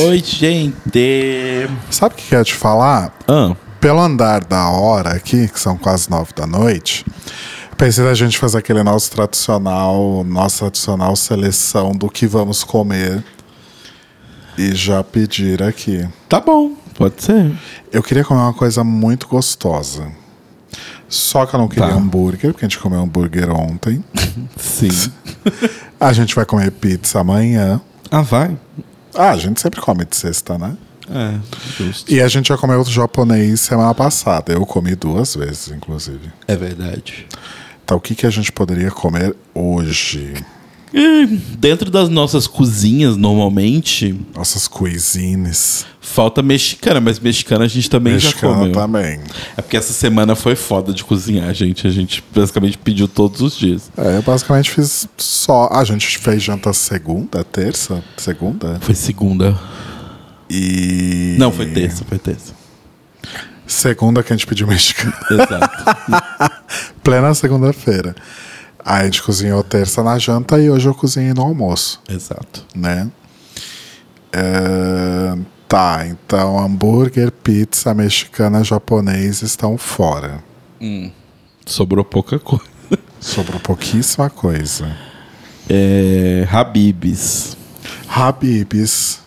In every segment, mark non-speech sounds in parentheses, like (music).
Oi, gente. Sabe o que eu ia te falar? Ah, Pelo andar da hora aqui, que são quase nove da noite, pensei da gente fazer aquele nosso tradicional, nossa tradicional seleção do que vamos comer e já pedir aqui. tá bom, pode ser. Eu queria comer uma coisa muito gostosa. Só que eu não queria Tá. hambúrguer, porque a gente comeu hambúrguer ontem. (laughs) Sim. A gente vai comer pizza amanhã. ah, vai? Ah, a gente sempre come de sexta, né? É, justo. E a gente já comeu japonês semana passada. Eu comi duas vezes, inclusive. É verdade. Então, o que, que a gente poderia comer hoje? E dentro das nossas cozinhas, normalmente, Nossas cuisines. falta mexicana, mas mexicana a gente também já Mexicana comeu. também. É porque essa semana foi foda de cozinhar, gente. A gente basicamente pediu todos os dias. É, eu basicamente fiz só. A gente fez janta segunda, terça? Segunda? Foi segunda. E. Não, foi terça, foi terça. Segunda que a gente pediu mexicana. Exato. (laughs) Plena segunda-feira. A gente cozinhou terça na janta e hoje eu cozinhei no almoço, Exato. né? É, Tá, então hambúrguer, pizza, mexicana, japonês estão fora. Sobrou pouca coisa. Sobrou pouquíssima coisa. É. Habibs. Habibs.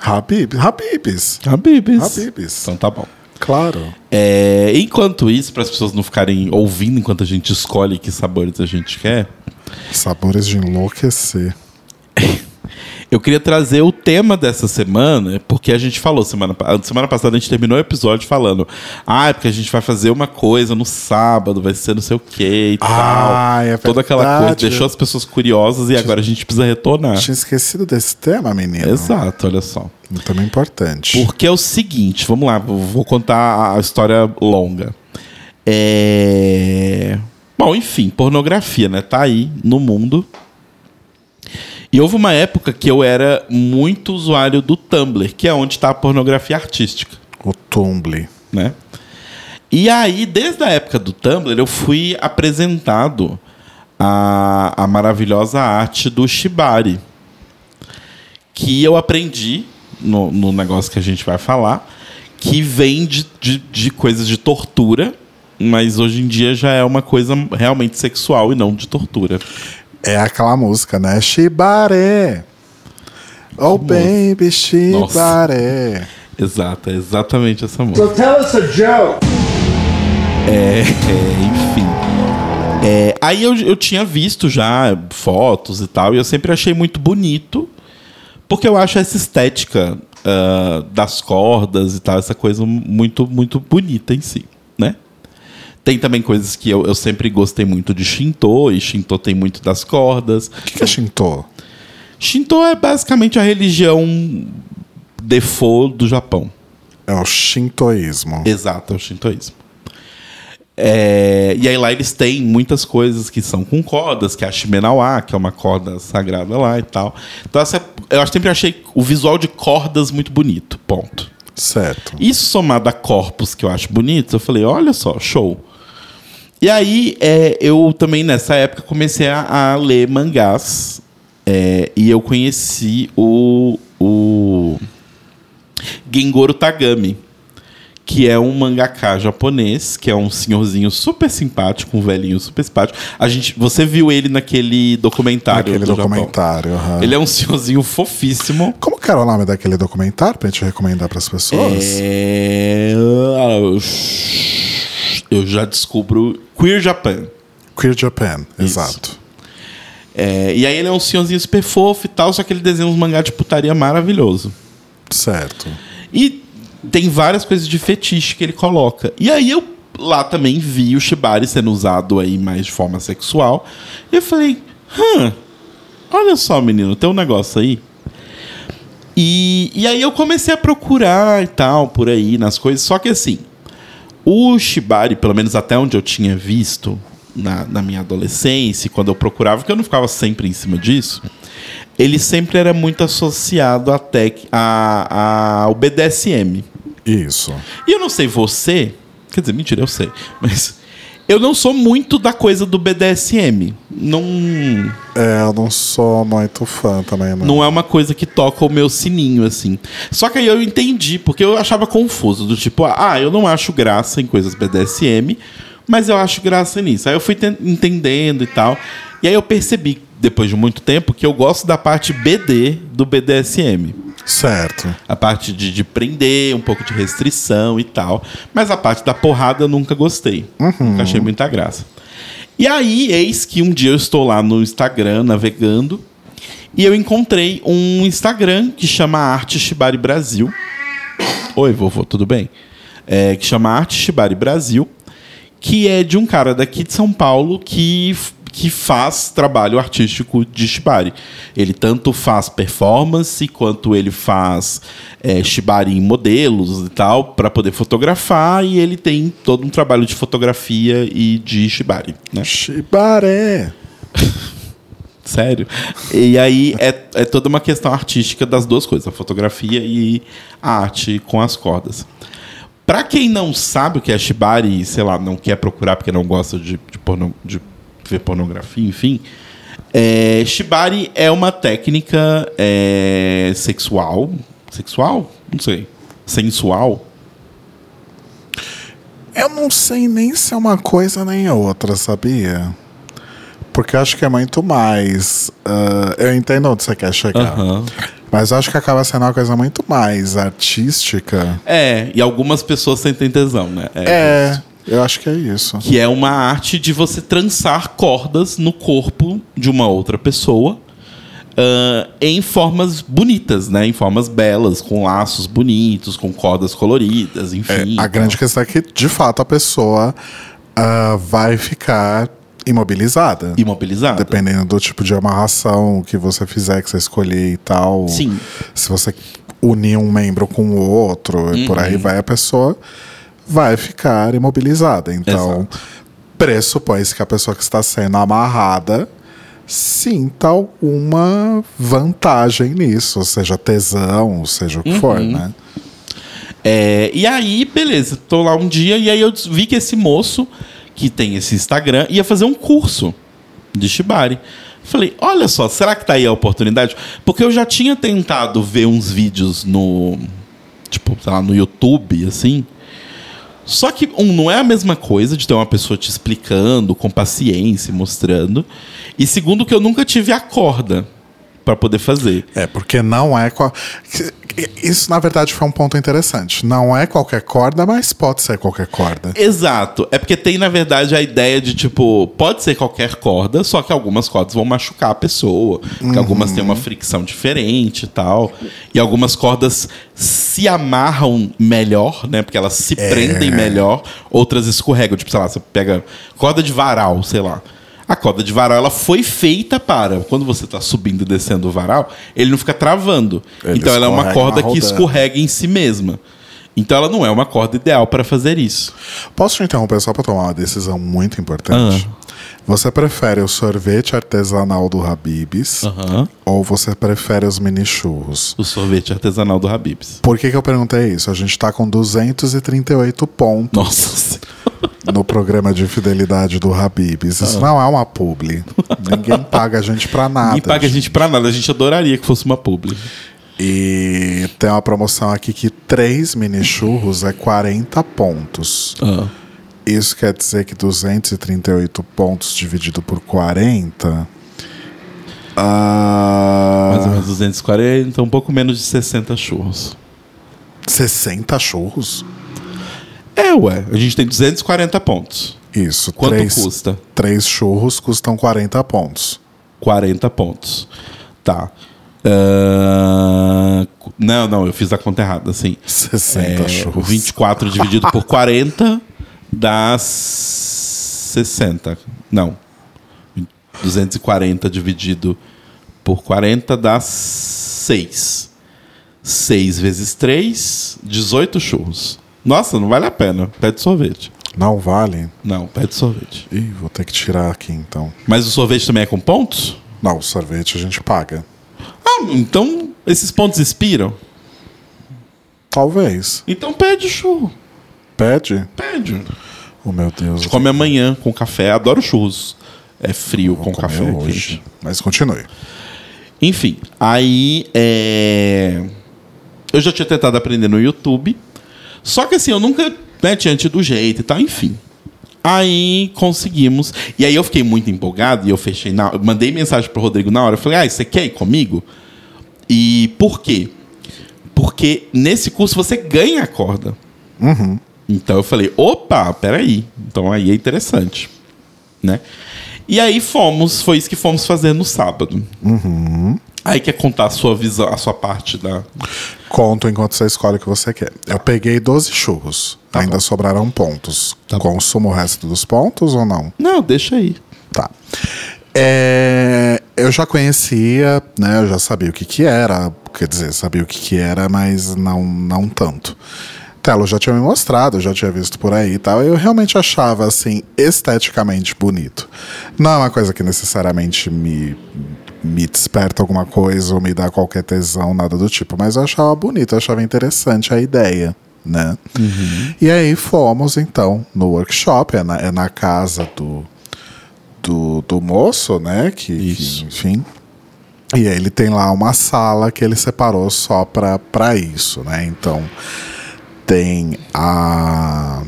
Habibs. Habibs. Habibs. Habibs. Então tá bom. Claro. É, enquanto isso, para as pessoas não ficarem ouvindo enquanto a gente escolhe que sabores a gente quer, Sabores de enlouquecer. Eu queria trazer o tema dessa semana, porque a gente falou semana, semana passada a gente terminou o episódio falando, ah, é porque a gente vai fazer uma coisa no sábado, vai ser não sei o que e Ah, tal. é Toda aquela coisa, deixou as pessoas curiosas e agora a gente precisa retornar. Tinha esquecido desse tema, menino. Exato, olha só. Também importante. Porque é o seguinte, vamos lá, vou vou contar a história longa. É... Bom, enfim, pornografia, né? Tá aí no mundo. E houve uma época que eu era muito usuário do Tumblr, que é onde tá a pornografia artística, O Tumblr. né? E aí, desde a época do Tumblr, eu fui apresentado a, a maravilhosa arte do Shibari. Que eu aprendi no, no negócio que a gente vai falar, que vem de, de, de coisas de tortura, mas hoje em dia já é uma coisa realmente sexual e não de tortura. É aquela música, né? Shibare. Oh, baby, Shibare. Exato, é exatamente essa música. So tell us a joke. É, enfim. É, aí eu, eu tinha visto já fotos e tal, e eu sempre achei muito bonito, porque eu acho essa estética ah, das cordas e tal, essa coisa muito, muito bonita em si, né? Tem também coisas que eu, eu sempre gostei muito de Shinto, e Shinto tem muito das cordas. O que, que é Shinto? Shinto é basicamente a religião default do Japão. É o shintoísmo. Exato, é o shintoísmo. É, e aí lá eles têm muitas coisas que são com cordas, que é a Shimenawa, que é uma corda sagrada lá e tal. Então essa, eu sempre achei o visual de cordas muito bonito, ponto. Certo. Isso somado a corpos que eu acho bonito, eu falei, olha só, show. E aí é, eu também nessa época comecei a, a ler mangás é, e eu conheci o, o Gengoro Tagami, que é um mangaká japonês, que é um senhorzinho super simpático, um velhinho super simpático. A gente, você viu ele naquele documentário Aquele do documentário. aham. Ele é um senhorzinho fofíssimo. Como que era o nome daquele documentário pra gente recomendar pras pessoas? É... Eu já descubro Queer Japan. Queer Japan, Isso. exato. É, e aí ele é um senhorzinho super fofo e tal, só que ele desenha uns mangá de putaria maravilhoso. Certo. E tem várias coisas de fetiche que ele coloca. E aí eu lá também vi o Shibari sendo usado aí mais de forma sexual. E eu falei, hã, olha só, menino, tem um negócio aí. E, e aí eu comecei a procurar e tal, por aí, nas coisas. Só que assim, o Shibari, pelo menos até onde eu tinha visto na, na minha adolescência, quando eu procurava, porque eu não ficava sempre em cima disso, ele sempre era muito associado até a, a, ao BDSM. Isso. E eu não sei você, quer dizer, mentira, eu sei, mas Eu não sou muito da coisa do BDSM. Não, É, eu não sou muito fã também, não. não é uma coisa que toca o meu sininho, assim. Só que aí eu entendi, porque eu achava confuso. Do tipo, ah, eu não acho graça em coisas BDSM, mas eu acho graça nisso. Aí eu fui ten- entendendo e tal. E aí eu percebi, depois de muito tempo, que eu gosto da parte BD do BDSM. Certo. A parte de, de prender, um pouco de restrição e tal. Mas a parte da porrada eu nunca gostei. Nunca achei muita graça. E aí, eis que um dia eu estou lá no Instagram navegando e eu encontrei um Instagram que chama Arte Shibari Brasil. Oi, vovô, tudo bem? É, que chama Arte Shibari Brasil, que é de um cara daqui de São Paulo que, que faz trabalho artístico de Shibari. Ele tanto faz performance quanto ele faz é, Shibari em modelos e tal, para poder fotografar, e ele tem todo um trabalho de fotografia e de Shibari. Né? Shibare. (laughs) Sério. E aí é, é toda uma questão artística das duas coisas, a fotografia e a arte com as cordas. Pra quem não sabe o que é shibari, sei lá, não quer procurar porque não gosta de, de, porno- de ver pornografia, enfim, é, shibari é uma técnica é, sexual, sexual, não sei, sensual. Eu não sei nem se é uma coisa nem outra, sabia? Porque eu acho que é muito mais. ah, eu entendo onde você quer chegar. Mas eu acho que acaba sendo uma coisa muito mais artística. É, e algumas pessoas sentem tesão, né? É, eu acho que é isso. que é uma arte de você trançar cordas no corpo de uma outra pessoa ah, em formas bonitas, né? Em formas belas, com laços bonitos, com cordas coloridas, É, enfim. a grande questão é que, de fato, a pessoa ah, vai ficar imobilizada. imobilizada. Dependendo do tipo de amarração que você fizer, que você escolher e tal. Sim. Se você unir um membro com o outro e por aí Uhum. vai, a pessoa vai ficar imobilizada. Então, pressupõe-se que a pessoa que está sendo amarrada sinta alguma vantagem nisso, seja tesão, seja o que for, Uhum. né? É, e aí, beleza, tô lá um dia e aí eu vi que esse moço que tem esse Instagram ia fazer um curso de Shibari. Falei, olha só, será que tá aí a oportunidade? Porque eu já tinha tentado ver uns vídeos no. Tipo, sei lá, no YouTube, assim. Só que, um, não é a mesma coisa de ter uma pessoa te explicando, com paciência, mostrando. E segundo, que eu nunca tive a corda para poder fazer. É, porque não é. Qual... Isso, na verdade, foi um ponto interessante. Não é qualquer corda, mas pode ser qualquer corda. Exato. É porque tem, na verdade, a ideia de, tipo, pode ser qualquer corda, só que algumas cordas vão machucar a pessoa. Porque algumas têm uma fricção diferente e tal. E algumas cordas se amarram melhor, né? Porque elas se prendem melhor. Outras escorregam. Tipo, sei lá, você pega corda de varal, sei lá. A corda de varal, ela foi feita para, quando você está subindo e descendo o varal, ele não fica travando. Ele então ela é uma corda que escorrega em si mesma. Então ela não é uma corda ideal para fazer isso. Posso te interromper só para tomar uma decisão muito importante? Você prefere o sorvete artesanal do Habib's Aham. ou você prefere os mini churros? O sorvete artesanal do Habib's. Por que, que eu perguntei isso? A gente tá com 238 pontos Nossa. no programa de fidelidade do Habib's. Isso não é uma publi. Ninguém paga a gente pra nada. Ninguém paga a gente pra nada. A gente adoraria que fosse uma publi. E tem uma promoção aqui que 3 mini churros é 40 pontos. Isso quer dizer que 238 pontos dividido por 40. Ah, Mais ou menos 240, um pouco menos de 60 churros. 60 churros? É, ué. A gente tem 240 pontos. Isso. Quanto três, custa? Três churros custam 40 pontos. 40 pontos. Tá. Ah, não, não, eu fiz a conta errada, assim. 60 É, churros. 24 dividido por 40 (laughs) dá 60. Não. 240 dividido por 40 dá 6. 6 vezes 3, 18 churros. Nossa, não vale a pena. Pede sorvete. Não vale? Não, pede sorvete. Ih, vou ter que tirar aqui então. Mas o sorvete também é com pontos? Não, o sorvete a gente paga. Ah, então esses pontos expiram? Talvez. Então pede churro. Pede? Pede. Oh, meu Deus. A gente come amanhã com café. Adoro churros. É frio com café. quente. hoje. Mas continue. Enfim, aí é... eu já tinha tentado aprender no YouTube. Só que assim, eu nunca né, tinha tido jeito e tal, enfim. Aí conseguimos. E aí eu fiquei muito empolgado e eu fechei na. eu mandei mensagem pro Rodrigo na hora. Eu falei, ah, você quer ir comigo? E por quê? Porque nesse curso você ganha a corda. Então eu falei, opa, peraí. Então aí é interessante. Né? E aí fomos, foi isso que fomos fazer no sábado. Aí quer contar a sua visão, a sua parte da. Conto enquanto você escolhe o que você quer. Eu peguei 12 churros. Tá Ainda bom. sobraram pontos. Tá bom. Consumo o resto dos pontos ou não? Não, deixa aí. Tá. É, eu já conhecia, né? Eu já sabia o que que era. Quer dizer, sabia o que que era, mas não, não tanto. Telo já tinha me mostrado, já tinha visto por aí e tal. Eu realmente achava, assim, esteticamente bonito. Não é uma coisa que necessariamente me, me desperta alguma coisa ou me dá qualquer tesão, nada do tipo. Mas eu achava bonito, eu achava interessante a ideia, né? E aí fomos, então, no workshop, é na, é na casa do, do, do moço, né? Que, que, enfim. E aí ele tem lá uma sala que ele separou só pra isso, né? Então tem a.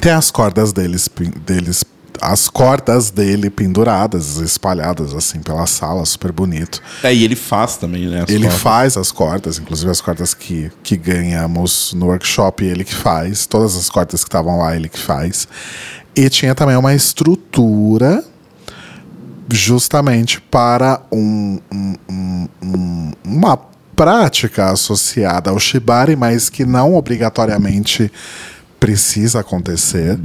Tem as cordas deles, deles. As cordas dele penduradas, espalhadas assim pela sala, super bonito. É, e ele faz também, né? as Ele cordas. faz as cordas, inclusive as cordas que, que ganhamos no workshop, ele que faz. Todas as cordas que estavam lá, ele que faz. E tinha também uma estrutura justamente para um, um- um- um- uma prática associada ao shibari, mas que não obrigatoriamente precisa acontecer.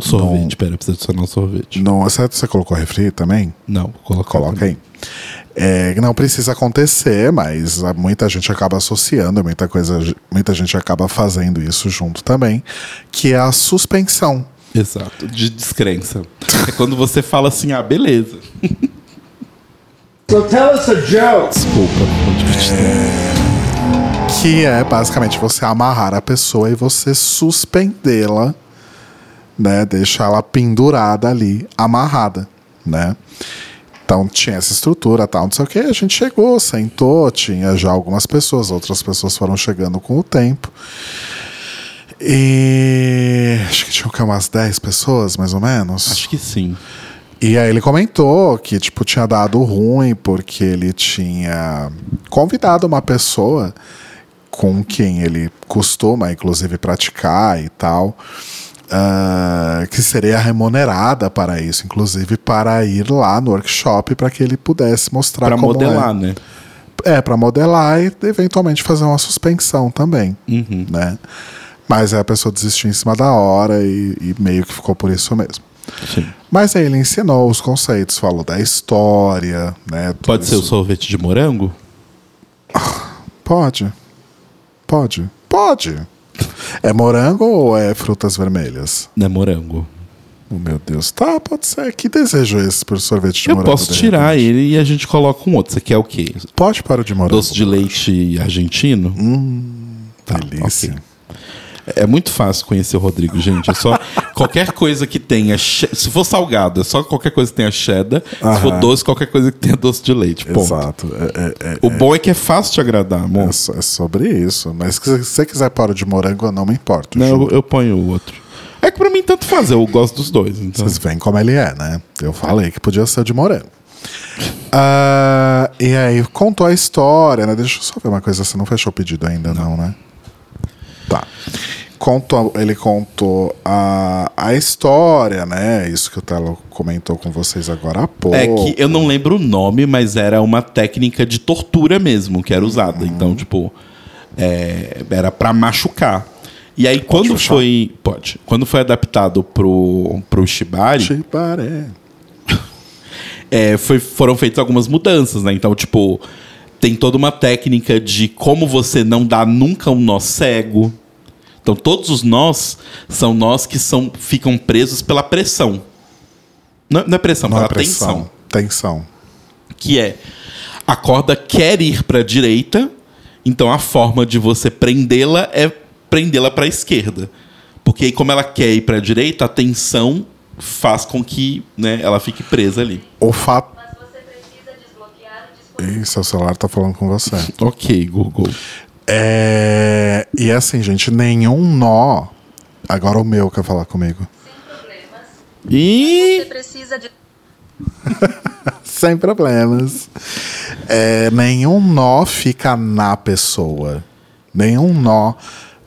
Sorvete, pera, precisa adicionar um sorvete. No, você, você colocou refri também? Não, coloca. Coloca aí. É, não precisa acontecer, mas ah, muita gente acaba associando, muita coisa, muita gente acaba fazendo isso junto também, que é a suspensão. Exato, de descrença. É quando você fala assim, ah, beleza. (laughs) So tell us a joke. Desculpa, vou divertir. Que é basicamente você amarrar a pessoa e você suspendê-la, né? Deixar ela pendurada ali, amarrada, né? Então tinha essa estrutura, tal, não sei o que. A gente chegou, sentou, tinha já algumas pessoas, outras pessoas foram chegando com o tempo. E acho que tinha umas 10 pessoas, mais ou menos. Acho que sim. E aí ele comentou que, tipo, tinha dado ruim porque ele tinha convidado uma pessoa com quem ele costuma, inclusive, praticar e tal, ah, que seria remunerada para isso, inclusive para ir lá no workshop para que ele pudesse mostrar Pra como modelar, é. né? É, para modelar e eventualmente fazer uma suspensão também, Uhum. né? Mas aí a pessoa desistiu em cima da hora e, e meio que ficou por isso mesmo. Sim. Mas aí ele ensinou os conceitos, falou da história, né? Pode ser o isso. sorvete de morango? Pode. Pode. Pode. É morango ou é frutas vermelhas? Não é morango. Oh, meu Deus. Tá, pode ser. Que desejo é esse por sorvete de Eu morango? posso de tirar ele e a gente coloca um outro. Você quer o quê? Pode para o de morango. Doce de leite argentino? Tá, Delícia. ok. É muito fácil conhecer o Rodrigo, gente. É só (laughs) qualquer coisa que tenha. Se for salgado, é só qualquer coisa que tenha cheddar. Se for Aham. doce, qualquer coisa que tenha doce de leite. Ponto. Exato. É, é- é- O bom é que é fácil te agradar, amor. é é sobre isso. Mas se você quiser para o de morango, eu não me importo. Não, eu, eu ponho o outro. É que pra mim tanto faz, eu gosto dos dois. Então. Vocês veem como ele é, né? Eu falei que podia ser o de morango. Ah, e aí contou a história, né? Deixa eu só ver uma coisa, você não fechou o pedido ainda, não, né? Tá. Contou, ele contou a, a história, né? Isso que o Telo comentou com vocês agora há pouco. É que eu não lembro o nome, mas era uma técnica de tortura mesmo que era usada. Então, tipo, é, era pra machucar. E aí, quando foi. Pode. Quando foi adaptado pro, pro Shibari, Chibaré. (laughs) é, foi, foram feitas algumas mudanças, né? Então, tipo, tem toda uma técnica de como você não dá nunca um nó cego. Então, todos os nós são nós que são, ficam presos pela pressão. Não, não é pressão, Não pela é pressão. tensão. Tensão. Que é a corda quer ir para a direita, então a forma de você prendê-la é prendê-la para a esquerda. Porque aí, como ela quer ir pra direita, a tensão faz com que né, ela fique presa ali. O fato. Mas você precisa desbloquear o dispositivo. Ih, seu celular tá falando com você. (laughs) Ok, Google. É... E assim, gente, nenhum nó. Agora o meu quer falar comigo. Sem problemas. E Você precisa de. (laughs) Sem problemas. É, nenhum nó fica na pessoa. Nenhum nó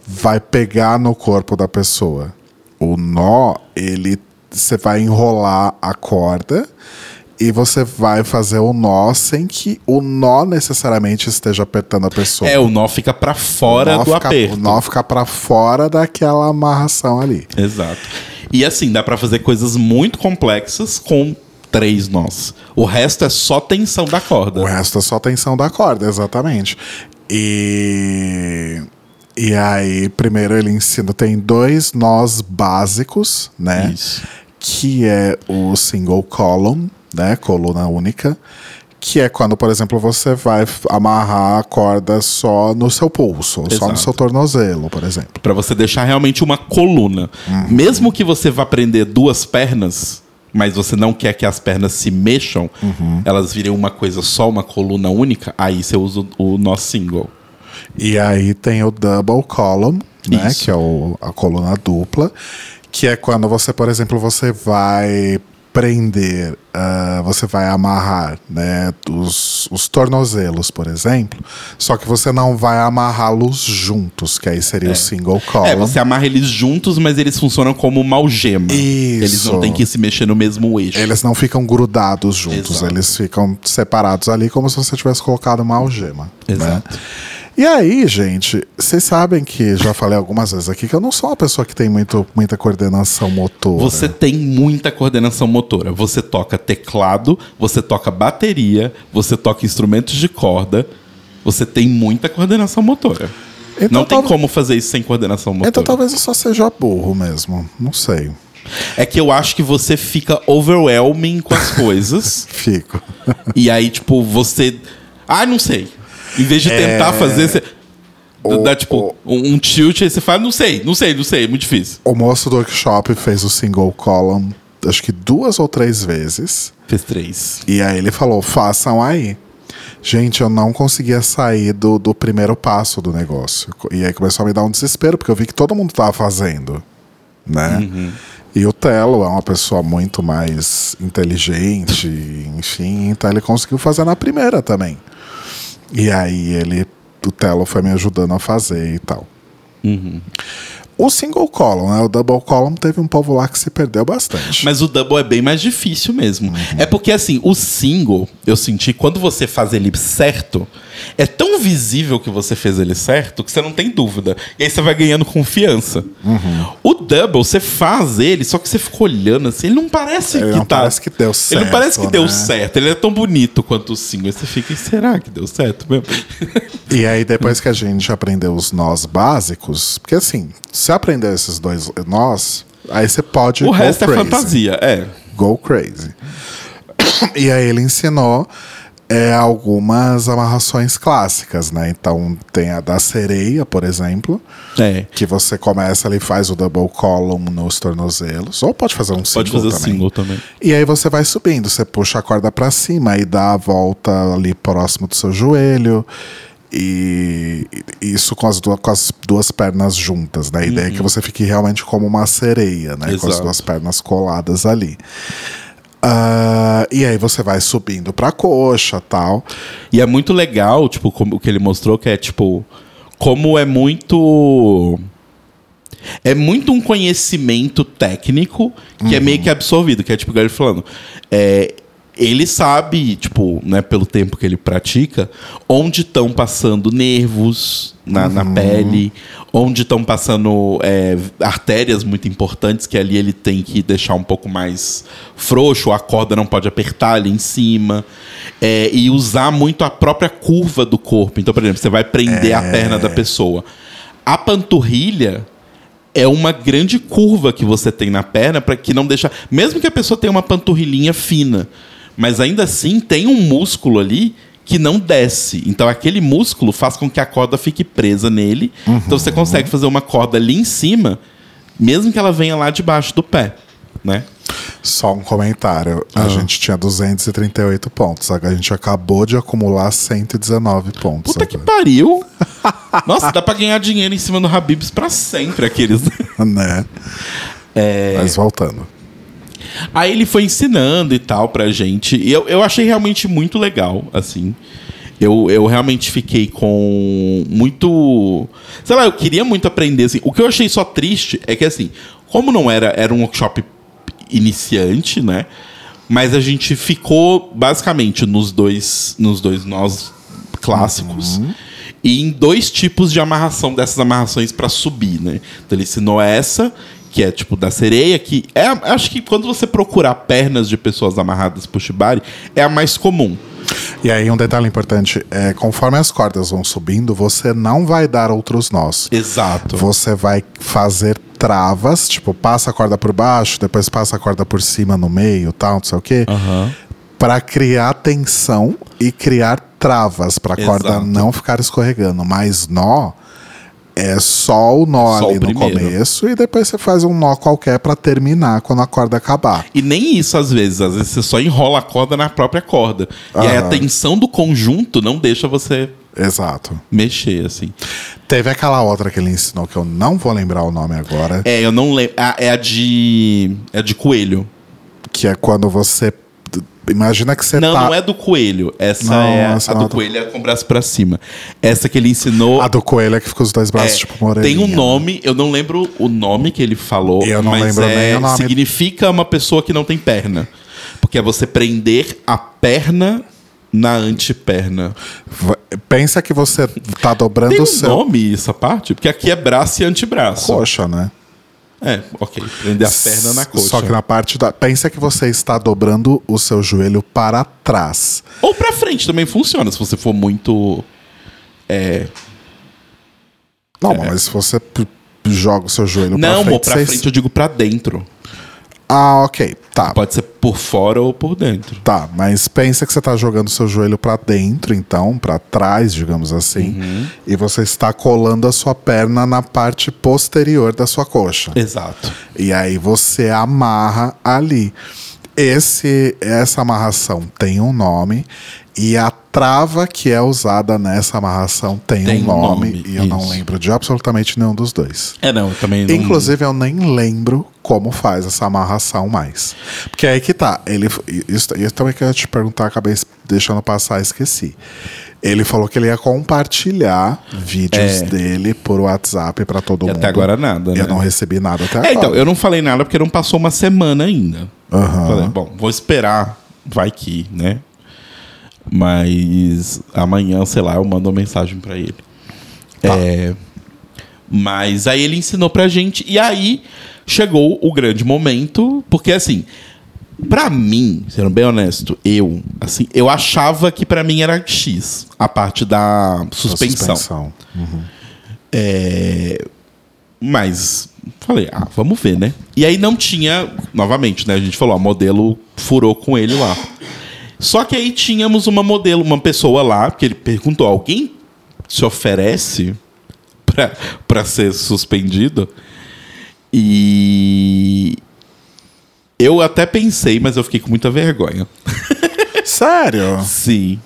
vai pegar no corpo da pessoa. O nó, ele. Você vai enrolar a corda e você vai fazer o nó sem que o nó necessariamente esteja apertando a pessoa. é, o nó fica pra fora do fica- aperto. O nó fica pra fora daquela amarração ali. Exato. E assim, dá pra fazer coisas muito complexas com três nós. O resto é só tensão da corda. O resto é só tensão da corda, exatamente. E. E aí, primeiro ele ensina, tem dois nós básicos, né? Isso. Que é o single column, né? Coluna única. Que é quando, por exemplo, você vai amarrar a corda só no seu pulso, só no Exato. seu tornozelo, por exemplo. Pra você deixar realmente uma coluna. Mesmo que você vá prender duas pernas, mas você não quer que as pernas se mexam, elas virem uma coisa só, uma coluna única, aí você usa o, o nó single. E aí tem o double column, né? Isso. Que é o, a coluna dupla. Que é quando você, por exemplo, você vai prender, ah, você vai amarrar né, os, os tornozelos, por exemplo. Só que você não vai amarrá-los juntos, que aí seria o single column. É, você amarra eles juntos, mas eles funcionam como uma algema. Isso. Eles não têm que se mexer no mesmo eixo. Eles não ficam grudados juntos, Exato. eles ficam separados ali como se você tivesse colocado uma algema. Né? E aí, gente, vocês sabem que já falei algumas vezes aqui que eu não sou uma pessoa que tem muito, muita coordenação motora. Você tem muita coordenação motora. Você toca teclado, você toca bateria, você toca instrumentos de corda. Você tem muita coordenação motora. Então não tem tal- como fazer isso sem coordenação motora. Então talvez eu só seja burro mesmo. Não sei. É que eu acho que você fica overwhelming com as coisas. (laughs) Fico. e aí, tipo, você. Ah, não sei. Em vez de tentar fazer, você. O- dá tipo um, um tilt, aí você fala, não sei, não sei, não sei, é muito difícil. O moço do workshop fez o single column, acho que duas ou três vezes. Fez três. E aí ele falou: façam aí. Gente, eu não conseguia sair do, do primeiro passo do negócio. E aí começou a me dar um desespero, porque eu vi que todo mundo tava fazendo. Né? E o Telo é uma pessoa muito mais inteligente, enfim, então ele conseguiu fazer na primeira também. E aí ele, o Telo foi me ajudando a fazer e tal. O single column, né? O double column teve um povo lá que se perdeu bastante. Mas o double é bem mais difícil mesmo. É porque, assim, o single, eu senti, quando você faz ele certo, é tão visível que você fez ele certo que você não tem dúvida. E aí você vai ganhando confiança. O double, você faz ele, só que você fica olhando assim, ele não parece Ele que não tá. parece que deu Ele não parece que certo, deu né? certo. Ele é tão bonito quanto o single. Aí você fica, será que deu certo mesmo? (laughs) E aí, depois que a gente aprendeu os nós básicos, porque assim, se aprender esses dois nós, aí você pode. o resto é crazy. fantasia, é. Go crazy. (coughs) E aí ele ensinou é, algumas amarrações clássicas, né? Então tem a da sereia, por exemplo, É. que você começa ali, faz o double column nos tornozelos, ou pode fazer um single Pode fazer também. single também. E aí você vai subindo, você puxa a corda pra cima e dá a volta ali próximo do seu joelho. E isso com as, duas, com as duas pernas juntas, né? A ideia é que você fique realmente como uma sereia, né? Com as Uhum. Exato. duas pernas coladas ali. Ah, e aí você vai subindo pra coxa tal. E é muito legal, tipo, como, o que ele mostrou, que é, tipo, como é muito. É muito um conhecimento técnico que é meio que absorvido, que é tipo, igual ele falando. É, ele sabe, tipo, né, pelo tempo que ele pratica, onde estão passando nervos na, na pele, onde estão passando é, artérias muito importantes, que ali ele tem que deixar um pouco mais frouxo, a corda não pode apertar ali em cima. É, e usar muito a própria curva do corpo. Então, por exemplo, você vai prender a perna da pessoa. A panturrilha é uma grande curva que você tem na perna para que não deixa, mesmo que a pessoa tenha uma panturrilhinha fina, mas ainda assim tem um músculo ali que não desce. Então aquele músculo faz com que a corda fique presa nele. Então você consegue fazer uma corda ali em cima mesmo que ela venha lá debaixo do pé, né? Só um comentário. A Ah. gente tinha 238 pontos. A gente acabou de acumular 119 pontos. Puta que agora. pariu! (laughs) Nossa, dá pra ganhar dinheiro em cima do Habibs pra sempre, aqueles. (laughs) Né? É. Mas voltando. Aí ele foi ensinando e tal pra gente. E eu, eu achei realmente muito legal, assim. Eu, eu realmente fiquei com muito. Sei lá, eu queria muito aprender. Assim. O que eu achei só triste é que, assim, como não era, era um workshop iniciante, né? Mas a gente ficou basicamente nos dois, nos dois nós clássicos. E em dois tipos de amarração dessas amarrações pra subir, né? Então ele ensinou essa, que é tipo da sereia, que é, acho que quando você procurar pernas de pessoas amarradas por shibari, é a mais comum. E aí, um detalhe importante: é, conforme as cordas vão subindo, você não vai dar outros nós. Exato. Você vai fazer travas, tipo, passa a corda por baixo, depois passa a corda por cima no meio, tal, não sei o quê. Aham. Pra criar tensão e criar travas, pra corda Exato. não ficar escorregando. Mas nó é só o nó Só ali o no começo e depois você faz um nó qualquer pra terminar quando a corda acabar. E nem isso às vezes, às vezes você só enrola a corda na própria corda. E aí a tensão do conjunto não deixa você Exato. mexer, assim. Teve aquela outra que ele ensinou que eu não vou lembrar o nome agora, É, eu não lembro. Ah, é a de. É a de coelho. que é quando você. Imagina que você Não, tá. não é do coelho. Essa Não, é essa a do é do- coelho é com o braço pra cima. Essa que ele ensinou. A do coelho é que fica os dois braços, é, tipo, uma tem um nome, eu não lembro o nome que ele falou, Eu não lembro é, nem o nome. significa uma pessoa que não tem perna. Porque é você prender a perna na anteperna. Pensa que você tá dobrando Tem o um seu. nome essa parte? Porque aqui é braço e antebraço. Coxa, né? É, ok. Prender a perna na coxa. Só que na parte da. Pensa que você está dobrando o seu joelho para trás. Ou pra frente também funciona, se você for muito. É. Não, mas se você joga o seu joelho Não, pra frente. pra você- frente eu digo pra dentro. Ah, ok. Tá. Pode ser por fora ou por dentro. Tá, mas pensa que você tá jogando seu joelho pra dentro, então, pra trás, digamos assim, Uhum. e você está colando a sua perna na parte posterior da sua coxa. Exato. E aí você amarra ali. Esse, essa amarração tem um nome e a trava que é usada nessa amarração tem, Tem um nome, nome, e eu não lembro de absolutamente nenhum dos dois. É, não, eu também não. Inclusive, eu nem lembro como faz essa amarração mais. Porque aí que tá. Ele, isso, também que eu ia te perguntar, acabei deixando passar, esqueci. Ele falou que ele ia compartilhar vídeos É. dele por WhatsApp pra todo E mundo. até agora nada, né? eu não recebi nada até É, agora. então, eu não falei nada porque não passou uma semana ainda. Aham. Falei, bom, vou esperar, vai que, né? Mas amanhã, sei lá, eu mando uma mensagem pra ele. Tá. É, mas aí ele ensinou pra gente, e aí chegou o grande momento, porque assim, pra mim, sendo bem honesto, eu, assim, eu achava que pra mim era X, a parte da suspensão. suspensão. É, Mas falei, ah, vamos ver, né? E aí não tinha, novamente, né? A gente falou, a modelo furou com ele lá. Só que aí tínhamos uma modelo, uma pessoa lá, que ele perguntou: alguém se oferece pra ser suspendido? E. Eu até pensei, mas eu fiquei com muita vergonha. Sério? Sim.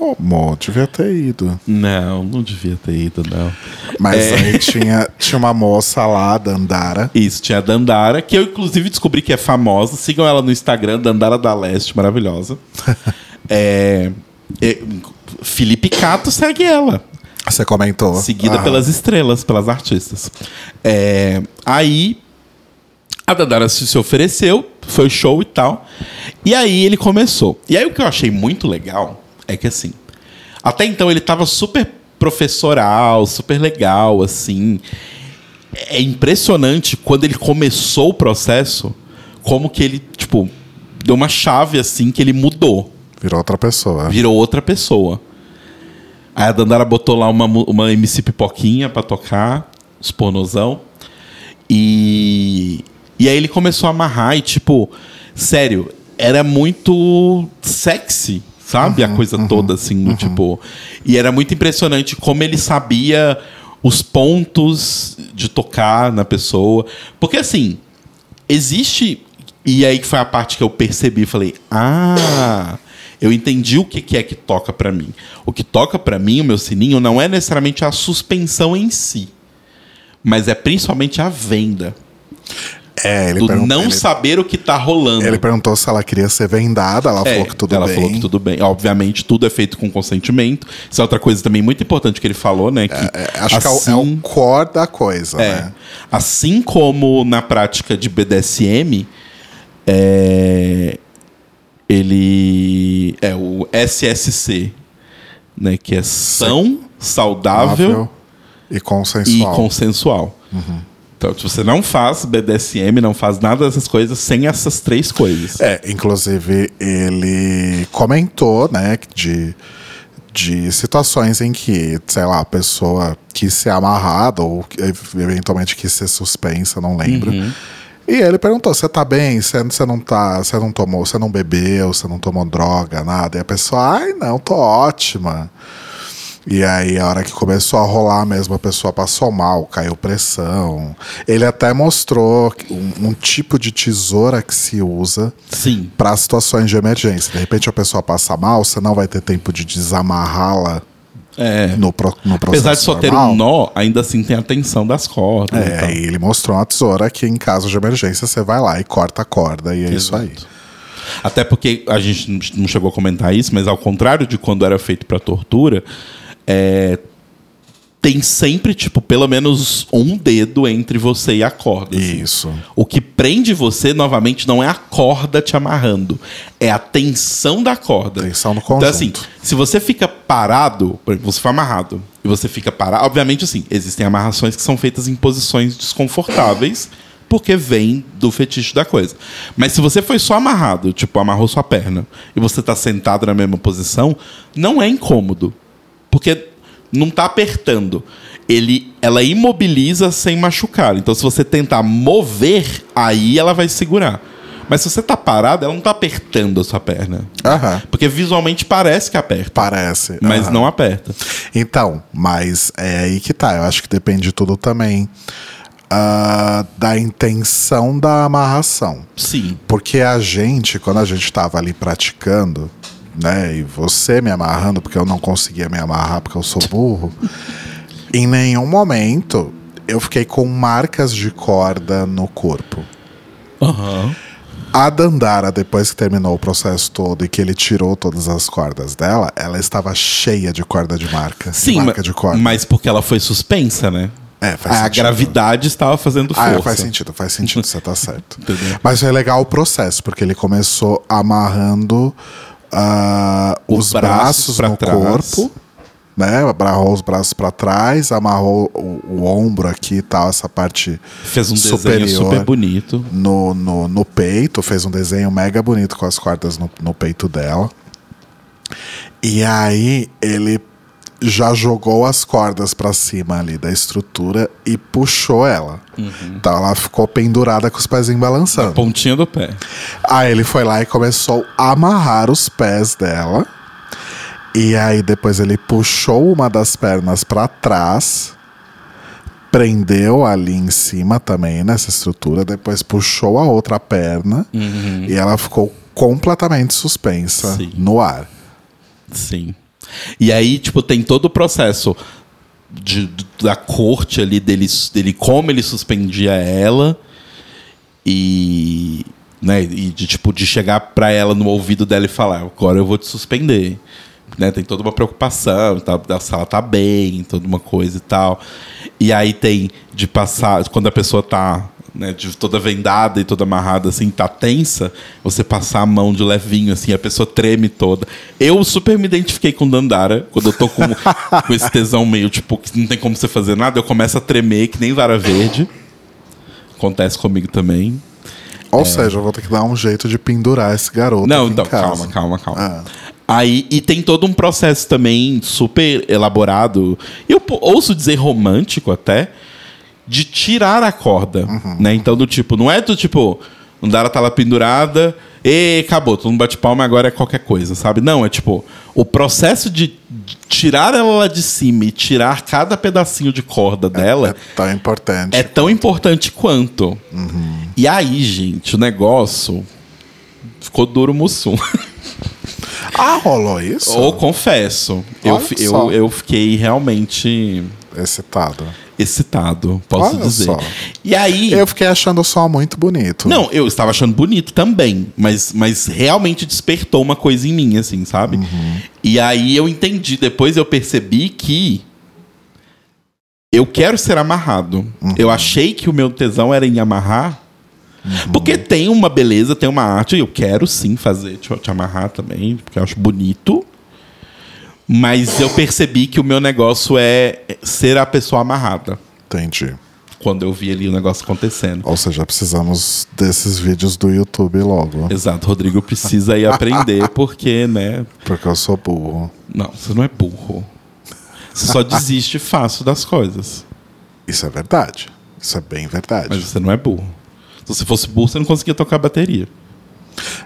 Ô, Mo, devia ter ido. Não, não devia ter ido, não. Mas É. aí tinha, tinha uma moça lá, Dandara. Isso, tinha a Dandara, que eu inclusive descobri que é famosa. Sigam ela no Instagram, Dandara da Leste, maravilhosa. (laughs) é, é, Felipe Cato segue ela. Você comentou. Seguida Ah, pelas estrelas, pelas artistas. É, aí a Dandara se, se ofereceu, foi show e tal. E aí ele começou. E aí o que eu achei muito legal é que assim, até então ele tava super professoral, super legal, assim. É impressionante quando ele começou o processo, como que ele, tipo, deu uma chave assim que ele mudou Virou outra pessoa. virou outra pessoa. Aí a Dandara botou lá uma, uma MC Pipoquinha pra tocar, os pornozão. E, e aí ele começou a amarrar e, tipo, sério, era muito sexy, sabe? a coisa toda, assim, do tipo. E era muito impressionante como ele sabia os pontos de tocar na pessoa. Porque assim, existe. E aí que foi a parte que eu percebi, falei, ah, eu entendi o que que é que toca pra mim. O que toca pra mim, o meu sininho, não é necessariamente a suspensão em si, mas é principalmente a venda. É, ele, Do não ele, saber o que tá rolando. ele perguntou se ela queria ser vendada, ela É, falou que tudo ela bem. falou que tudo bem. Obviamente, tudo é feito com consentimento. Isso é outra coisa também muito importante que ele falou, né? Que É, acho que é o, é o core da coisa, É. né? Assim como na prática de BDSM, é, ele é o SSC, né, que é são, saudável e e consensual. consensual. Então, se você não faz BDSM, não faz nada dessas coisas sem essas três coisas. É, inclusive ele comentou, né, de, de situações em que, sei lá, a pessoa quis ser amarrada ou eventualmente quis ser suspensa, não lembro. E ele perguntou: você tá bem? Você não tá. Você não tomou, você não bebeu, você não tomou droga, nada. E a pessoa, ai, não, tô ótima. E aí, a hora que começou a rolar mesmo, a pessoa passou mal, caiu pressão. Ele até mostrou um, um tipo de tesoura que se usa Sim. para situações de emergência. De repente a pessoa passa mal, você não vai ter tempo de desamarrá-la É. no, pro, no processo Apesar de só ter normal. um nó, ainda assim tem a tensão das cordas. e É, aí ele mostrou uma tesoura que em caso de emergência você vai lá e corta a corda e é isso aí. Exato. Até porque a gente não chegou a comentar isso, mas ao contrário de quando era feito para tortura, é, tem sempre, tipo, pelo menos um dedo entre você e a corda. assim. Isso. O que prende você, novamente, não é a corda te amarrando, é a tensão da corda. Tensão no Então, conjunto. assim, se você fica parado, por exemplo, você foi amarrado, e você fica parado, obviamente, assim, existem amarrações que são feitas em posições desconfortáveis, porque vem do fetiche da coisa. Mas se você foi só amarrado, tipo, amarrou sua perna, e você tá sentado na mesma posição, não é incômodo. Porque não tá apertando. Ele, ela imobiliza sem machucar. Então, se você tentar mover, aí ela vai segurar. Mas se você tá parado, ela não tá apertando a sua perna. Aham. Porque visualmente parece que aperta, Parece. mas aham. não aperta. Então, mas é aí que tá. Eu acho que depende de tudo também ah, da intenção da amarração. Sim. Porque a gente, quando a gente tava ali praticando, né, e você me amarrando, porque eu não conseguia me amarrar porque eu sou burro, em nenhum momento eu fiquei com marcas de corda no corpo. Aham. A Dandara, depois que terminou o processo todo e que ele tirou todas as cordas dela, ela estava cheia de corda de marca. de Sim, marca ma- de corda. mas porque ela foi suspensa, né? É, faz a sentido. gravidade estava fazendo Ah, força. é, faz sentido, faz sentido, você tá certo. (laughs) Mas foi legal o processo, porque ele começou amarrando ah, Os os, braços no trás. corpo, né? Amarrou os braços para trás, amarrou o, o ombro aqui e tal, essa parte Fez um desenho superior super bonito. no, no, no peito, fez um desenho mega bonito com as cordas no, no peito dela. E aí ele já jogou as cordas pra cima ali da estrutura e puxou ela. Então ela ficou pendurada com os pezinhos balançando. Pontinha do pé. Aí ele foi lá e começou a amarrar os pés dela. E aí depois ele puxou uma das pernas pra trás, prendeu ali em cima também nessa estrutura, depois puxou a outra perna e ela ficou completamente suspensa Sim. no ar. Sim. E aí, tipo, tem todo o processo de- da corte ali dele, dele, como ele suspendia ela e. Né, e de, tipo, de chegar pra ela no ouvido dela e falar, agora eu vou te suspender. Né, tem toda uma preocupação, tá, se ela tá bem, toda uma coisa e tal. E aí tem de passar, quando a pessoa tá né, de toda vendada e toda amarrada, assim, tá tensa, você passar a mão de levinho, assim, a pessoa treme toda. Eu super me identifiquei com Dandara, quando eu tô com, (laughs) com esse tesão meio, tipo, que não tem como você fazer nada, eu começo a tremer que nem vara verde. Acontece comigo também. Ou seja, eu vou ter que dar um jeito de pendurar esse garoto. É. Não, então, calma, calma, calma. Ah. Aí, e tem todo um processo também super elaborado, eu ouço dizer romântico até, de tirar a corda, Uhum. né? Então, do tipo, não é do tipo, Nandara tá lá pendurada, e acabou, todo mundo bate palma, agora é qualquer coisa, sabe? Não, é tipo, o processo de tirar ela lá de cima e tirar cada pedacinho de corda dela É tão importante. é tão importante quanto. E aí, gente, o negócio ficou duro mussum. Ah, rolou isso? Ou confesso, eu, Olha fi- só. eu, eu fiquei realmente Excitado. Excitado, posso Olha dizer. só. E aí. Eu fiquei achando o som muito bonito. Não, eu estava achando bonito também, mas, mas realmente despertou uma coisa em mim, assim, sabe? E aí eu entendi, depois eu percebi que eu quero ser amarrado. Eu achei que o meu tesão era em amarrar, porque tem uma beleza, tem uma arte, eu quero sim fazer, te, te amarrar também, porque eu acho bonito. Mas eu percebi que o meu negócio é ser a pessoa amarrada. Entendi. Quando eu vi ali o negócio acontecendo. Ou seja, precisamos desses vídeos do YouTube logo. Exato, Rodrigo precisa ir aprender, (laughs) porque, né? Porque eu sou burro. Não, você não é burro. Você só desiste (laughs) fácil das coisas. Isso é verdade. Isso é bem verdade. Mas você não é burro. Se você fosse burro, você não conseguia tocar bateria.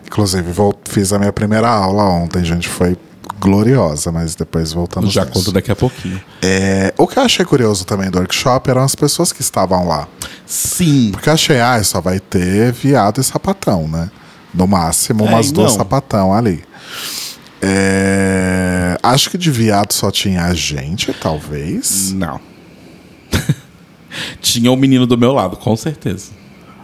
Inclusive, vol- fiz a minha primeira aula ontem, gente. Foi gloriosa, mas depois voltamos Já nisso. conto daqui a pouquinho. É, o que eu achei curioso também do workshop eram as pessoas que estavam lá. Sim. Porque eu achei, ah, só vai ter viado e sapatão, né? No máximo, É, umas e duas sapatão ali. É, acho que de viado só tinha a gente, talvez. Não. (laughs) Tinha o menino do meu lado, com certeza.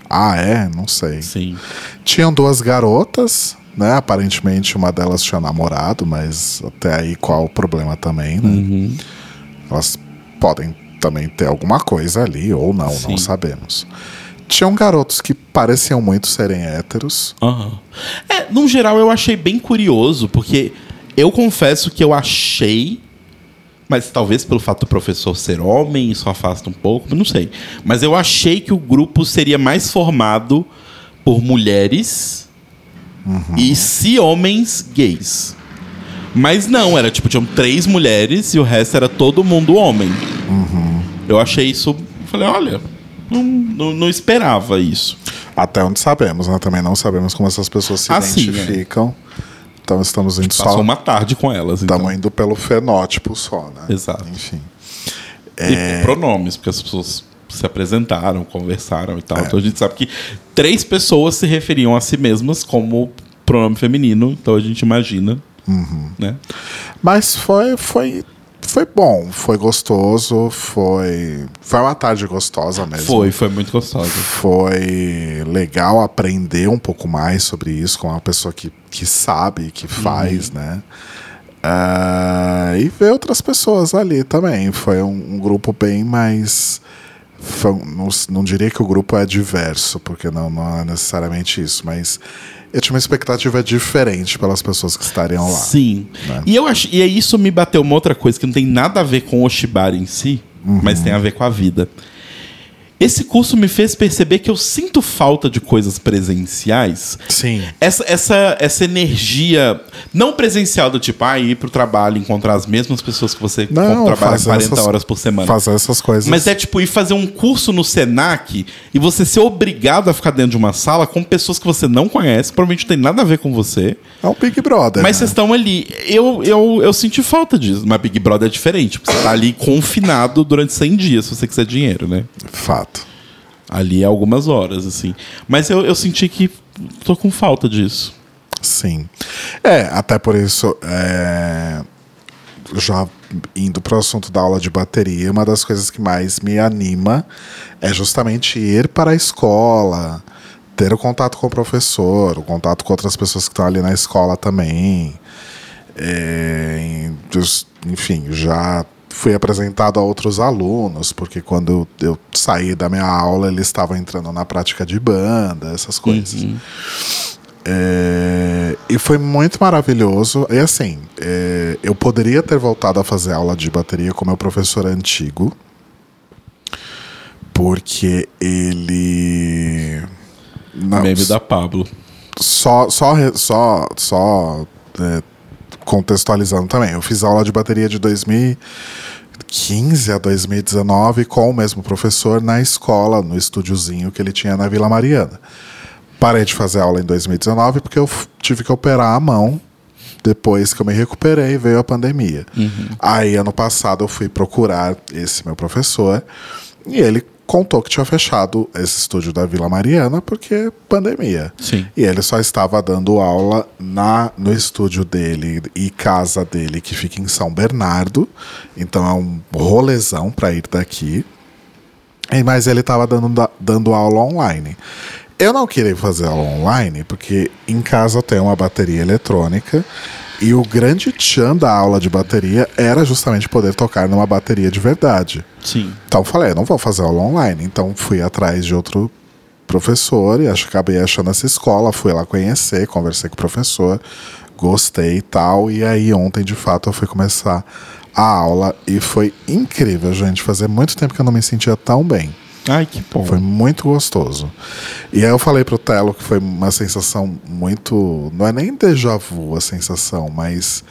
Ah, é? Não sei. Sim. Tinham duas garotas, né? Aparentemente uma delas tinha namorado, mas até aí qual o problema também, né? Uhum. Elas podem também ter alguma coisa ali, ou não, Sim. não sabemos. Tinham garotos que pareciam muito serem héteros. Aham. É, no geral, eu achei bem curioso, porque eu confesso que eu achei. Mas talvez pelo fato do professor ser homem, isso afasta um pouco, não sei. Mas eu achei que o grupo seria mais formado por mulheres e se homens gays. Mas não, era tipo, tinham três mulheres e o resto era todo mundo homem. Eu achei isso. Falei, olha, não, não, não esperava isso. Até onde sabemos, né? Também não sabemos como essas pessoas se Ah, sim, identificam. Então estamos indo Passou só. uma tarde com elas. Então. Estamos indo pelo fenótipo só, né? Exato. Enfim. E por pronomes, porque as pessoas se apresentaram, conversaram e tal. É. Então a gente sabe que três pessoas se referiam a si mesmas como pronome feminino, então a gente imagina. Uhum. Né? Mas foi, foi, foi bom, foi gostoso, foi. Foi uma tarde gostosa mesmo. Foi, foi muito gostosa. Foi legal aprender um pouco mais sobre isso com uma pessoa que, que sabe, que faz, né? Ah, e ver outras pessoas ali também. Foi um, um grupo bem mais. Não, não diria que o grupo é diverso, porque não, não é necessariamente isso, mas eu tinha uma expectativa diferente pelas pessoas que estariam lá. Sim. Né? E eu acho, e isso me bateu uma outra coisa que não tem nada a ver com o Shibari em si, Uhum. mas tem a ver com a vida. Esse curso me fez perceber que eu sinto falta de coisas presenciais. Sim. Essa, essa, essa energia, não presencial do tipo, ah, ir pro trabalho, encontrar as mesmas pessoas que você Não, trabalha fazer 40 essas- horas por semana. Fazer essas coisas. Mas é tipo ir fazer um curso no Senac e você ser obrigado a ficar dentro de uma sala com pessoas que você não conhece, provavelmente não tem nada a ver com você. É um Big Brother. Mas né? vocês estão ali. Eu, eu, eu senti falta disso. Mas Big Brother é diferente. Você tá ali confinado durante 100 dias, se você quiser dinheiro, né? Fato. Ali algumas horas, assim. Mas eu, eu senti que tô com falta disso. Sim. É, até por isso, é, já indo para o assunto da aula de bateria, uma das coisas que mais me anima é justamente ir para a escola, ter o contato com o professor, o contato com outras pessoas que estão ali na escola também. É, enfim, já fui apresentado a outros alunos, porque quando eu, eu saí da minha aula, eles estavam entrando na prática de banda, essas coisas. É, e foi muito maravilhoso. E assim, é, eu poderia ter voltado a fazer aula de bateria com meu professor antigo, porque ele. Não, Meme da Pablo. só, só, só, só é, contextualizando também. Eu fiz aula de bateria de 2015 a 2019 com o mesmo professor na escola, no estúdiozinho que ele tinha na Vila Mariana. Parei de fazer aula em 2019 porque eu tive que operar a mão. Depois que eu me recuperei, veio a pandemia. Aí, ano passado, eu fui procurar esse meu professor e ele contou que tinha fechado esse estúdio da Vila Mariana porque pandemia. Sim. E ele só estava dando aula na, no estúdio dele e casa dele, que fica em São Bernardo. Então é um rolezão para ir daqui. E, mas ele estava dando, da- dando aula online. Eu não queria fazer aula online, porque em casa eu tenho uma bateria eletrônica. E o grande tchan da aula de bateria era justamente poder tocar numa bateria de verdade. Sim. Então eu falei, eu não vou fazer aula online. Então fui atrás de outro professor e acho, acabei achando essa escola, fui lá conhecer, conversei com o professor, gostei e tal. E aí ontem, de fato, eu fui começar a aula e foi incrível, gente. Fazia muito tempo que eu não me sentia tão bem. Ai, que bom. Foi muito gostoso. E aí eu falei pro Telo que foi uma sensação muito. Não é nem déjà vu a sensação, mas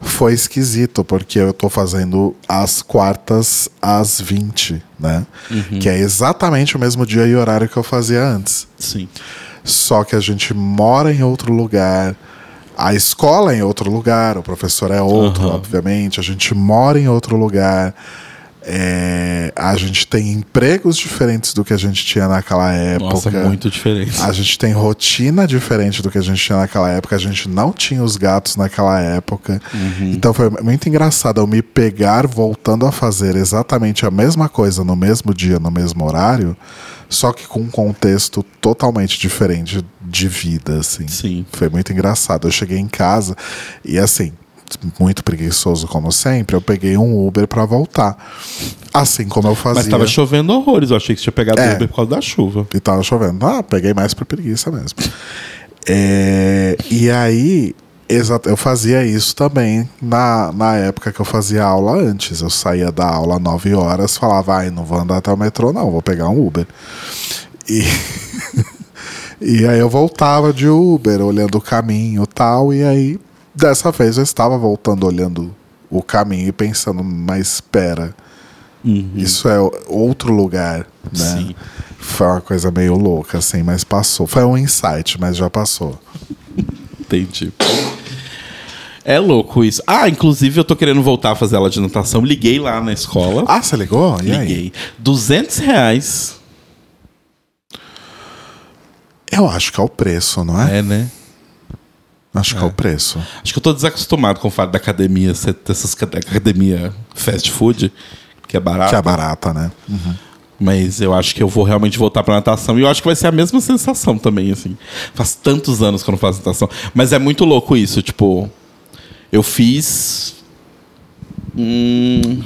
foi esquisito, porque eu tô fazendo as quartas às 20, né? Que é exatamente o mesmo dia e horário que eu fazia antes. Sim. Só que a gente mora em outro lugar, a escola é em outro lugar, o professor é outro, Aham. obviamente, a gente mora em outro lugar. É, a gente tem empregos diferentes do que a gente tinha naquela época. Nossa, muito diferente. A gente tem rotina diferente do que a gente tinha naquela época. A gente não tinha os gatos naquela época. Uhum. Então foi muito engraçado eu me pegar voltando a fazer exatamente a mesma coisa no mesmo dia, no mesmo horário, só que com um contexto totalmente diferente de vida, assim. Sim. Foi muito engraçado. Eu cheguei em casa e assim, muito preguiçoso como sempre, eu peguei um Uber pra voltar. Assim como eu fazia. Mas tava chovendo horrores. Eu achei que você tinha pegado É. Uber por causa da chuva. E tava chovendo. Ah, peguei mais por preguiça mesmo. É, e aí, exato, eu fazia isso também na, na época que eu fazia aula antes. Eu saía da aula 9 horas, falava, ai, não vou andar até o metrô, não, vou pegar um Uber. E, (laughs) e aí eu voltava de Uber, olhando o caminho e tal, e aí, dessa vez eu estava voltando olhando o caminho e pensando, mas espera. Isso é outro lugar, né? Sim. Foi uma coisa meio louca, assim, mas passou. Foi um insight, mas já passou. Entendi. É louco isso. Ah, inclusive eu tô querendo voltar a fazer aula de natação. Liguei lá na escola. Ah, você ligou? E aí? Liguei. 200 reais. Eu acho que é o preço, não é? É, né? Acho que é o preço. Acho que eu tô desacostumado com o fato da academia ser dessas ca- academia fast food, que é barato. Que é barata, né? Mas eu acho que eu vou realmente voltar pra natação. E eu acho que vai ser a mesma sensação também, assim. Faz tantos anos que eu não faço natação. Mas é muito louco isso, tipo. Eu fiz. hum,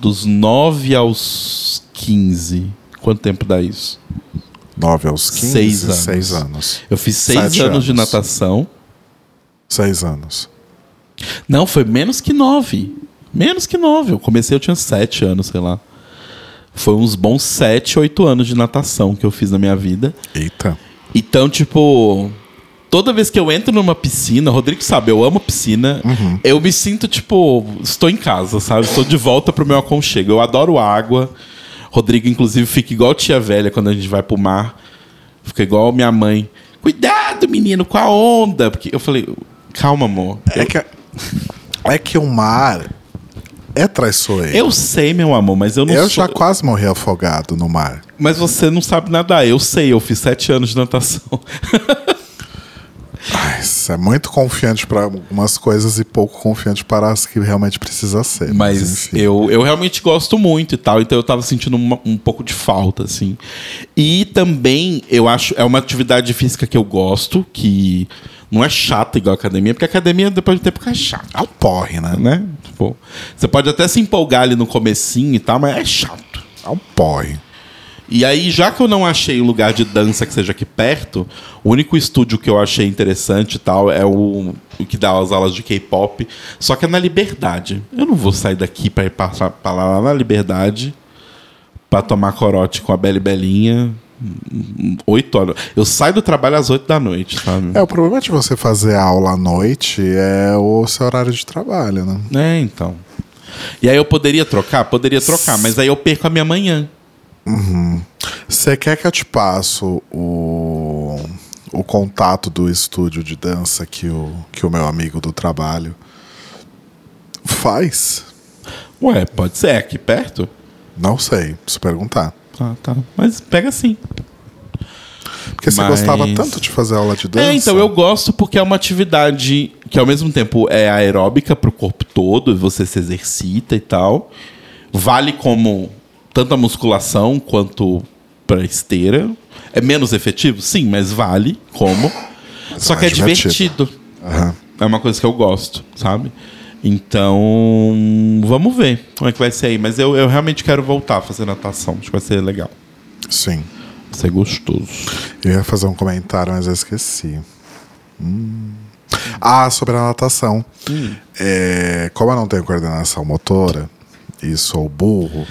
dos 9 aos 15. Quanto tempo dá isso? 9 aos 15, Seis anos. 6 anos. Eu fiz seis Sete anos, de anos. natação. 6 anos. Não, foi menos que nove. Menos que nove. Eu comecei, eu tinha sete anos, sei lá. Foi uns bons sete, oito anos de natação que eu fiz na minha vida. Eita. Então, tipo, toda vez que eu entro numa piscina, Rodrigo sabe, eu amo piscina, eu me sinto, tipo, estou em casa, sabe? Estou de volta pro meu aconchego. Eu adoro água. Rodrigo, inclusive, fica igual tia velha quando a gente vai pro mar. Fica igual minha mãe. Cuidado, menino, com a onda. Porque eu falei, calma, amor. É que, é que o mar é traiçoeiro. Eu sei, meu amor, mas eu não Eu sou... já quase morri afogado no mar. Mas você não sabe nadar. Eu sei, eu fiz sete anos de natação. (laughs) Ai, Você é muito confiante para algumas coisas e pouco confiante para as que realmente precisa ser. Mas enfim. eu, eu realmente gosto muito e tal, então eu tava sentindo uma- um pouco de falta, assim. E também, eu acho, é uma atividade física que eu gosto, que não é chata igual a academia, porque a academia, depois de um tempo, fica chata, É um porre, né? né? Tipo, você pode até se empolgar ali no comecinho e tal, mas é chato. É um porre. E aí, já que eu não achei um lugar de dança que seja aqui perto, o único estúdio que eu achei interessante e tal é o, o que dá as aulas de K-pop, só que é na Liberdade. Eu não vou sair daqui pra ir passar pra lá na Liberdade pra tomar corote com a Bela e Belinha. Oito horas. Eu saio do trabalho às oito da noite, sabe? É, o problema de você fazer aula à noite é o seu horário de trabalho, né? É, então. E aí eu poderia trocar? Poderia trocar, mas aí eu perco a minha manhã. Você quer que eu te passo o, o contato do estúdio de dança que o, que o meu amigo do trabalho faz? Ué, pode ser. É aqui perto? Não sei, preciso perguntar. Ah, tá. Mas pega sim. Porque você Mas- gostava tanto de fazer aula de dança. É, então eu gosto porque é uma atividade que ao mesmo tempo é aeróbica pro corpo todo, você se exercita e tal. Vale como tanto a musculação quanto pra esteira. É menos efetivo? Sim, mas vale como. Só que é divertido. divertido. É uma coisa que eu gosto, sabe? Então, vamos ver como é que vai ser aí. Mas eu, eu realmente quero voltar a fazer natação. Acho que vai ser legal. Sim. Vai ser gostoso. Eu ia fazer um comentário, mas eu esqueci. Hum. Ah, sobre a natação. É, como eu não tenho coordenação motora e sou burro,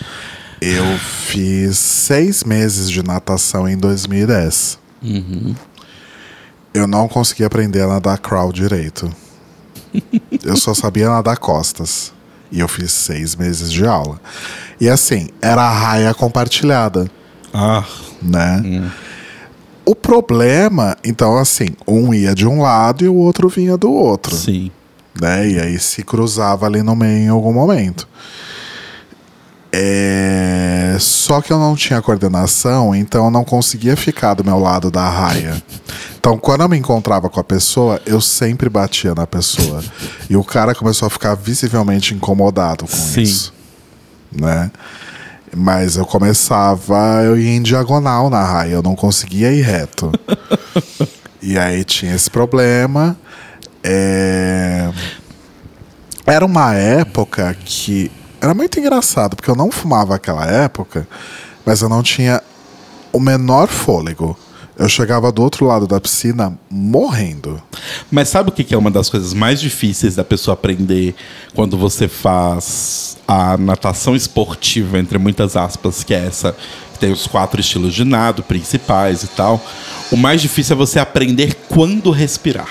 eu fiz seis meses de natação em 2010. Eu não consegui aprender a nadar crawl direito. (laughs) Eu só sabia nadar costas. E eu fiz seis meses de aula. E assim, era a raia compartilhada Ah, né? O problema, então, assim, um ia de um lado e o outro vinha do outro, sim. né? E aí se cruzava ali no meio em algum momento. É... Só que eu não tinha coordenação, então eu não conseguia ficar do meu lado da raia. Então, quando eu me encontrava com a pessoa, eu sempre batia na pessoa. E o cara começou a ficar visivelmente incomodado com Sim. isso, né? Mas eu começava, eu ia em diagonal na raia, eu não conseguia ir reto. e aí tinha esse problema. É... Era uma época que. Era muito engraçado, porque eu não fumava aquela época, mas eu não tinha o menor fôlego. Eu chegava do outro lado da piscina morrendo. Mas sabe o que que é uma das coisas mais difíceis da pessoa aprender quando você faz a natação esportiva, entre muitas aspas, que é essa, que tem os quatro estilos de nado principais e tal? O mais difícil é você aprender quando respirar.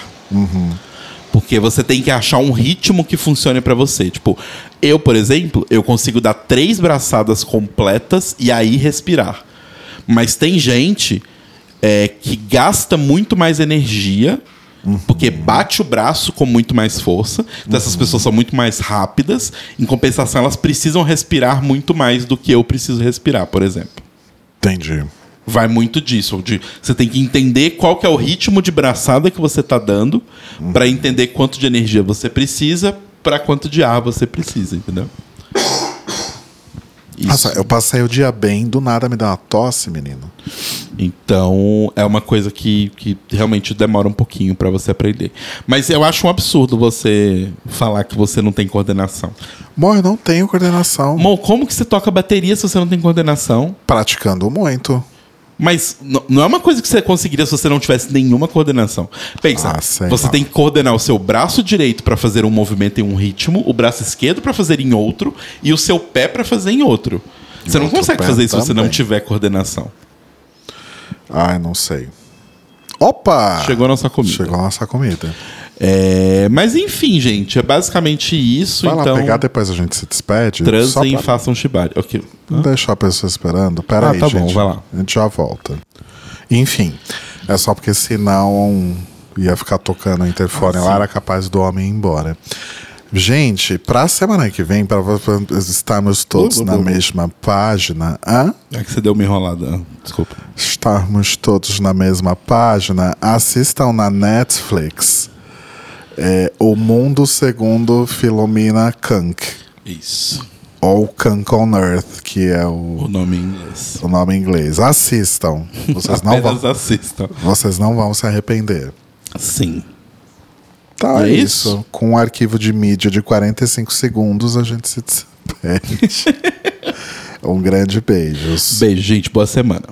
Porque você tem que achar um ritmo que funcione pra você. Tipo, eu, por exemplo, eu consigo dar três braçadas completas e aí respirar. Mas tem gente é, que gasta muito mais energia, porque bate o braço com muito mais força. Então essas pessoas são muito mais rápidas. Em compensação, elas precisam respirar muito mais do que eu preciso respirar, por exemplo. Entendi. Vai muito disso. De, você tem que entender qual que é o ritmo de braçada que você tá dando pra entender quanto de energia você precisa pra quanto de ar você precisa, entendeu? Isso. Nossa, eu passei o dia bem, do nada me dá uma tosse, menino. Então, é uma coisa que, que realmente demora um pouquinho pra você aprender. Mas eu acho um absurdo você falar que você não tem coordenação. Bom, eu não tenho coordenação. Mo, como que você toca bateria se você não tem coordenação? Praticando muito. Mas não é uma coisa que você conseguiria se você não tivesse nenhuma coordenação. Pensa, Ah, você tem que coordenar o seu braço direito pra fazer um movimento em um ritmo, o braço esquerdo pra fazer em outro e o seu pé pra fazer em outro. Você não outro consegue fazer isso se você não também. tiver coordenação. Ai, não sei. Opa! Chegou a nossa comida. Chegou a nossa comida. É, mas enfim, gente, é basicamente isso. Vai então, lá pegar, depois a gente se despede. Transem e façam shibari. Ok. não deixar a pessoa esperando. Pera Ah, aí, tá bom, gente. vai lá. A gente já volta. Enfim, é só porque senão ia ficar tocando o interfone Ah, lá, era capaz do homem ir embora. Gente, pra semana que vem, para estarmos todos Blá, blá, na blá, blá. mesma página, hã? É que você deu uma enrolada. Ah, Desculpa. estarmos todos na mesma página, assistam na Netflix é, O Mundo Segundo Philomena Kunk, Isso. ou Kunk on Earth, que é O o, nome em inglês. o nome em inglês. Assistam, vocês não, vão, assistam. vocês não vão se arrepender. Sim. Tá, É é isso? isso. Com um arquivo de mídia de 45 segundos, a gente se despede. (laughs) um grande beijo. Beijo, gente. Boa semana.